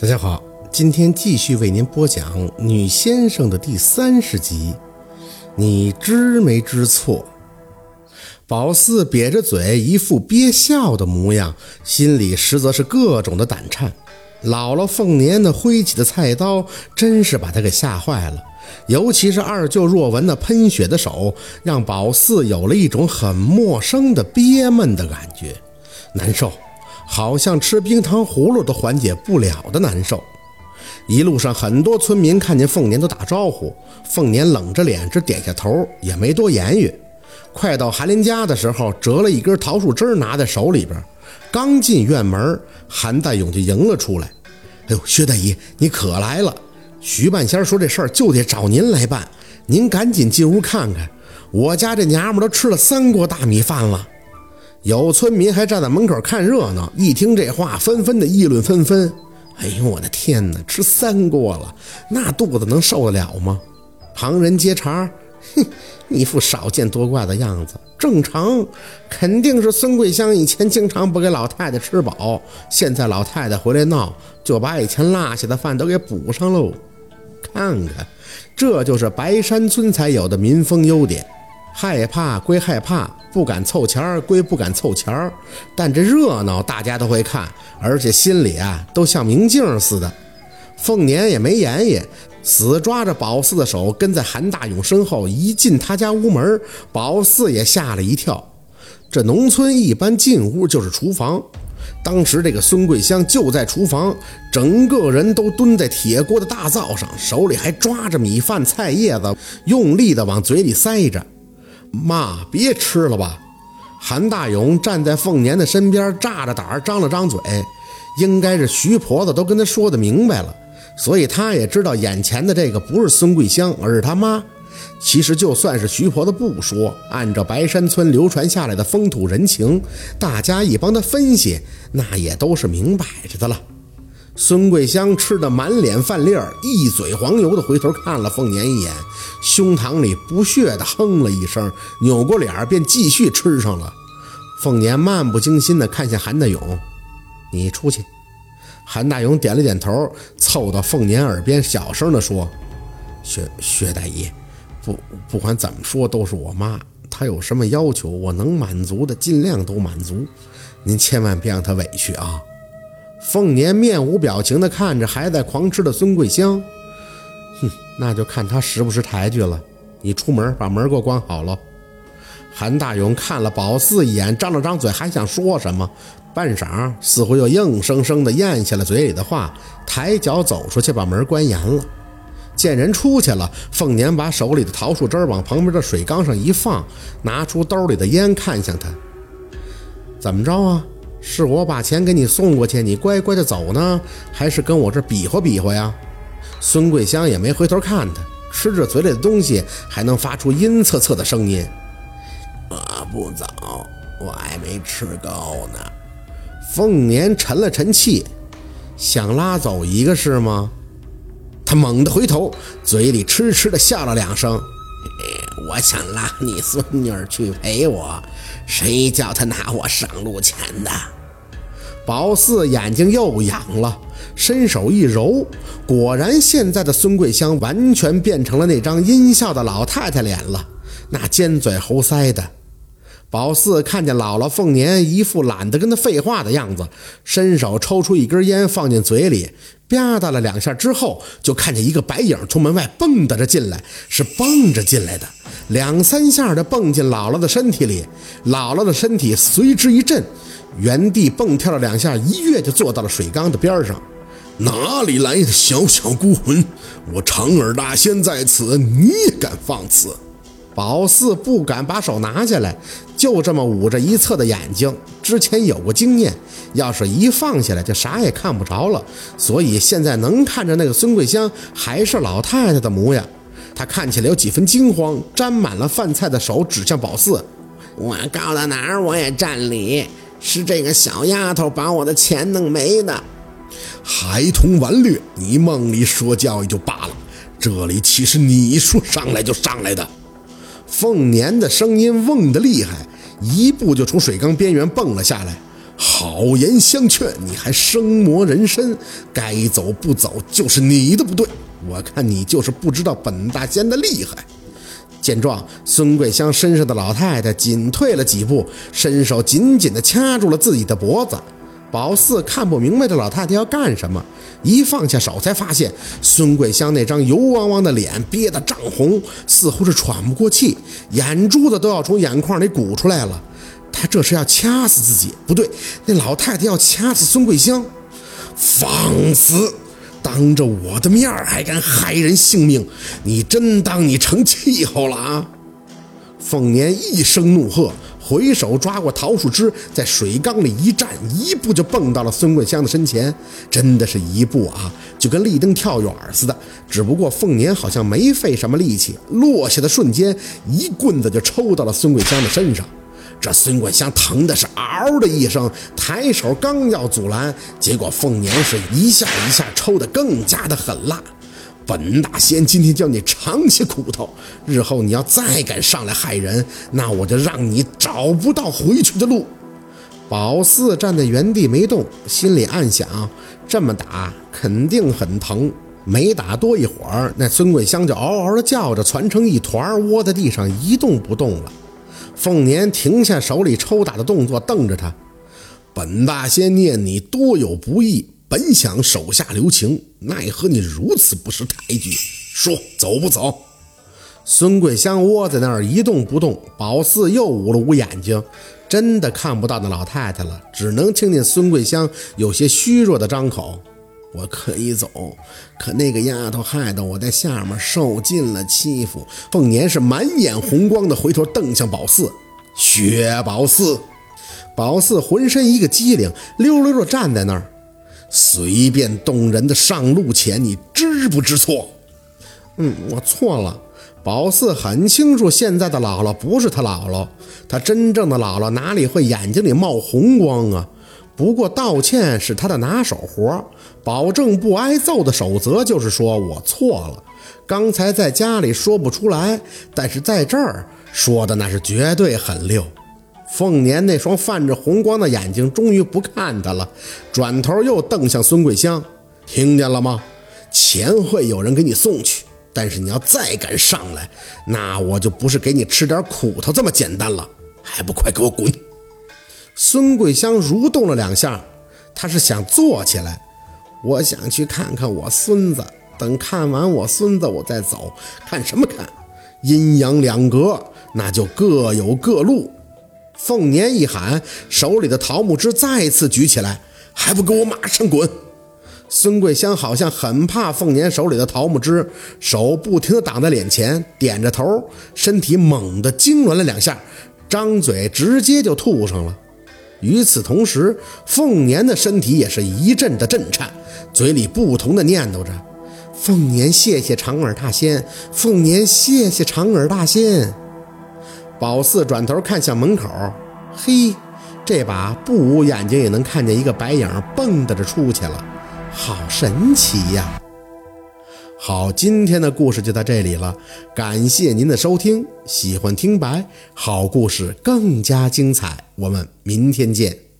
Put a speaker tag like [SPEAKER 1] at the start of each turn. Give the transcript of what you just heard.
[SPEAKER 1] 大家好，今天继续为您播讲《女先生》的第三十集。你知没知错？宝四瘪着嘴，一副憋笑的模样，心里实则是各种的胆颤。姥姥凤年那挥起的菜刀，真是把他给吓坏了。尤其是二舅若文那喷血的手，让宝四有了一种很陌生的憋闷的感觉，难受。好像吃冰糖葫芦都缓解不了的难受。一路上，很多村民看见凤年都打招呼，凤年冷着脸只点下头，也没多言语。快到韩林家的时候，折了一根桃树枝拿在手里边，刚进院门，韩大勇就迎了出来：“哎呦，薛大姨，你可来了！徐半仙说这事儿就得找您来办，您赶紧进屋看看，我家这娘们都吃了三锅大米饭了。”有村民还站在门口看热闹，一听这话，纷纷的议论纷纷。哎呦，我的天哪，吃三锅了，那肚子能受得了吗？旁人接茬，哼，一副少见多怪的样子。正常，肯定是孙桂香以前经常不给老太太吃饱，现在老太太回来闹，就把以前落下的饭都给补上喽。看看，这就是白山村才有的民风优点。害怕归害怕，不敢凑钱儿归不敢凑钱儿，但这热闹大家都会看，而且心里啊都像明镜似的。凤年也没言语，死抓着宝四的手，跟在韩大勇身后。一进他家屋门，宝四也吓了一跳。这农村一般进屋就是厨房，当时这个孙桂香就在厨房，整个人都蹲在铁锅的大灶上，手里还抓着米饭菜叶子，用力的往嘴里塞着。妈，别吃了吧！韩大勇站在凤年的身边，炸着胆儿张了张嘴。应该是徐婆子都跟他说的明白了，所以他也知道眼前的这个不是孙桂香，而是他妈。其实就算是徐婆子不说，按照白山村流传下来的风土人情，大家一帮他分析，那也都是明摆着的了。孙桂香吃得满脸饭粒儿，一嘴黄油的回头看了凤年一眼，胸膛里不屑地哼了一声，扭过脸便继续吃上了。凤年漫不经心地看向韩大勇：“你出去。”韩大勇点了点头，凑到凤年耳边小声地说：“薛薛大姨，不不管怎么说都是我妈，她有什么要求，我能满足的尽量都满足，您千万别让她委屈啊。”凤年面无表情地看着还在狂吃的孙桂香，哼，那就看他识不识抬举了。你出门把门给我关好了。韩大勇看了宝四一眼，张了张嘴，还想说什么，半晌似乎又硬生生地咽下了嘴里的话，抬脚走出去，把门关严了。见人出去了，凤年把手里的桃树枝往旁边的水缸上一放，拿出兜里的烟，看向他，怎么着啊？是我把钱给你送过去，你乖乖的走呢，还是跟我这比划比划呀？孙桂香也没回头看他，吃着嘴里的东西，还能发出阴恻恻的声音。
[SPEAKER 2] 我不走，我还没吃够呢。
[SPEAKER 1] 凤年沉了沉气，想拉走一个是吗？他猛地回头，嘴里痴痴的笑了两声。
[SPEAKER 2] 我想拉你孙女去陪我。谁叫他拿我上路钱的？
[SPEAKER 1] 宝四眼睛又痒了，伸手一揉，果然，现在的孙桂香完全变成了那张阴笑的老太太脸了，那尖嘴猴腮的。宝四看见姥姥凤年一副懒得跟他废话的样子，伸手抽出一根烟放进嘴里，吧嗒了两下之后，就看见一个白影从门外蹦跶着进来，是蹦着进来的，两三下的蹦进姥姥的身体里，姥姥的身体随之一震，原地蹦跳了两下，一跃就坐到了水缸的边上。
[SPEAKER 3] 哪里来的小小孤魂？我长耳大仙在此，你也敢放肆？
[SPEAKER 1] 宝四不敢把手拿下来，就这么捂着一侧的眼睛。之前有过经验，要是一放下来，就啥也看不着了。所以现在能看着那个孙桂香还是老太太的模样。他看起来有几分惊慌，沾满了饭菜的手指向宝四：“
[SPEAKER 2] 我告到哪儿我也占理，是这个小丫头把我的钱弄没的。
[SPEAKER 3] 孩童顽劣，你梦里说教育就罢了，这里岂是你说上来就上来的？”
[SPEAKER 1] 凤年的声音嗡得厉害，一步就从水缸边缘蹦了下来。
[SPEAKER 3] 好言相劝，你还生磨人身，该走不走就是你的不对。我看你就是不知道本大仙的厉害。
[SPEAKER 1] 见状，孙桂香身上的老太太紧退了几步，伸手紧紧地掐住了自己的脖子。宝四看不明白这老太太要干什么，一放下手，才发现孙桂香那张油汪汪的脸憋得涨红，似乎是喘不过气，眼珠子都要从眼眶里鼓出来了。她这是要掐死自己？不对，那老太太要掐死孙桂香！
[SPEAKER 3] 放肆！当着我的面还敢害人性命，你真当你成气候了啊！
[SPEAKER 1] 凤年一声怒喝，回手抓过桃树枝，在水缸里一站，一步就蹦到了孙桂香的身前。真的是一步啊，就跟立登跳远似的。只不过凤年好像没费什么力气，落下的瞬间，一棍子就抽到了孙桂香的身上。这孙桂香疼的是嗷的一声，抬手刚要阻拦，结果凤年是一下一下抽得更加的狠辣。本大仙今天叫你尝些苦头，日后你要再敢上来害人，那我就让你找不到回去的路。宝四站在原地没动，心里暗想：这么打肯定很疼。没打多一会儿，那孙桂香就嗷嗷的叫着，攒成一团，窝在地上一动不动了。凤年停下手里抽打的动作，瞪着他。
[SPEAKER 3] 本大仙念你多有不义，本想手下留情，奈何你如此不识抬举。说走不走？
[SPEAKER 1] 孙桂香窝在那儿一动不动。宝四又捂了捂眼睛，真的看不到那老太太了，只能听见孙桂香有些虚弱的张口。我可以走，可那个丫头害得我在下面受尽了欺负。凤年是满眼红光的回头瞪向宝四，
[SPEAKER 3] 薛宝四，
[SPEAKER 1] 宝四浑身一个机灵，溜溜的站在那儿，
[SPEAKER 3] 随便动人的上路前，你知不知错？
[SPEAKER 1] 嗯，我错了。宝四很清楚，现在的姥姥不是他姥姥，他真正的姥姥哪里会眼睛里冒红光啊？不过道歉是他的拿手活，保证不挨揍的守则就是说我错了。刚才在家里说不出来，但是在这儿说的那是绝对很溜。凤年那双泛着红光的眼睛终于不看他了，转头又瞪向孙桂香，听见了吗？钱会有人给你送去，但是你要再敢上来，那我就不是给你吃点苦头这么简单了，还不快给我滚！孙桂香蠕动了两下，她是想坐起来。我想去看看我孙子，等看完我孙子，我再走。看什么看？阴阳两隔，那就各有各路。凤年一喊，手里的桃木枝再次举起来，还不给我马上滚！孙桂香好像很怕凤年手里的桃木枝，手不停地挡在脸前，点着头，身体猛地痉挛了两下，张嘴直接就吐上了。与此同时，凤年的身体也是一阵的震颤，嘴里不同的念叨着：“凤年，谢谢长耳大仙！凤年，谢谢长耳大仙！”宝四转头看向门口，嘿，这把不捂眼睛也能看见一个白影蹦跶着出去了，好神奇呀！好，今天的故事就到这里了，感谢您的收听。喜欢听白好故事更加精彩，我们明天见。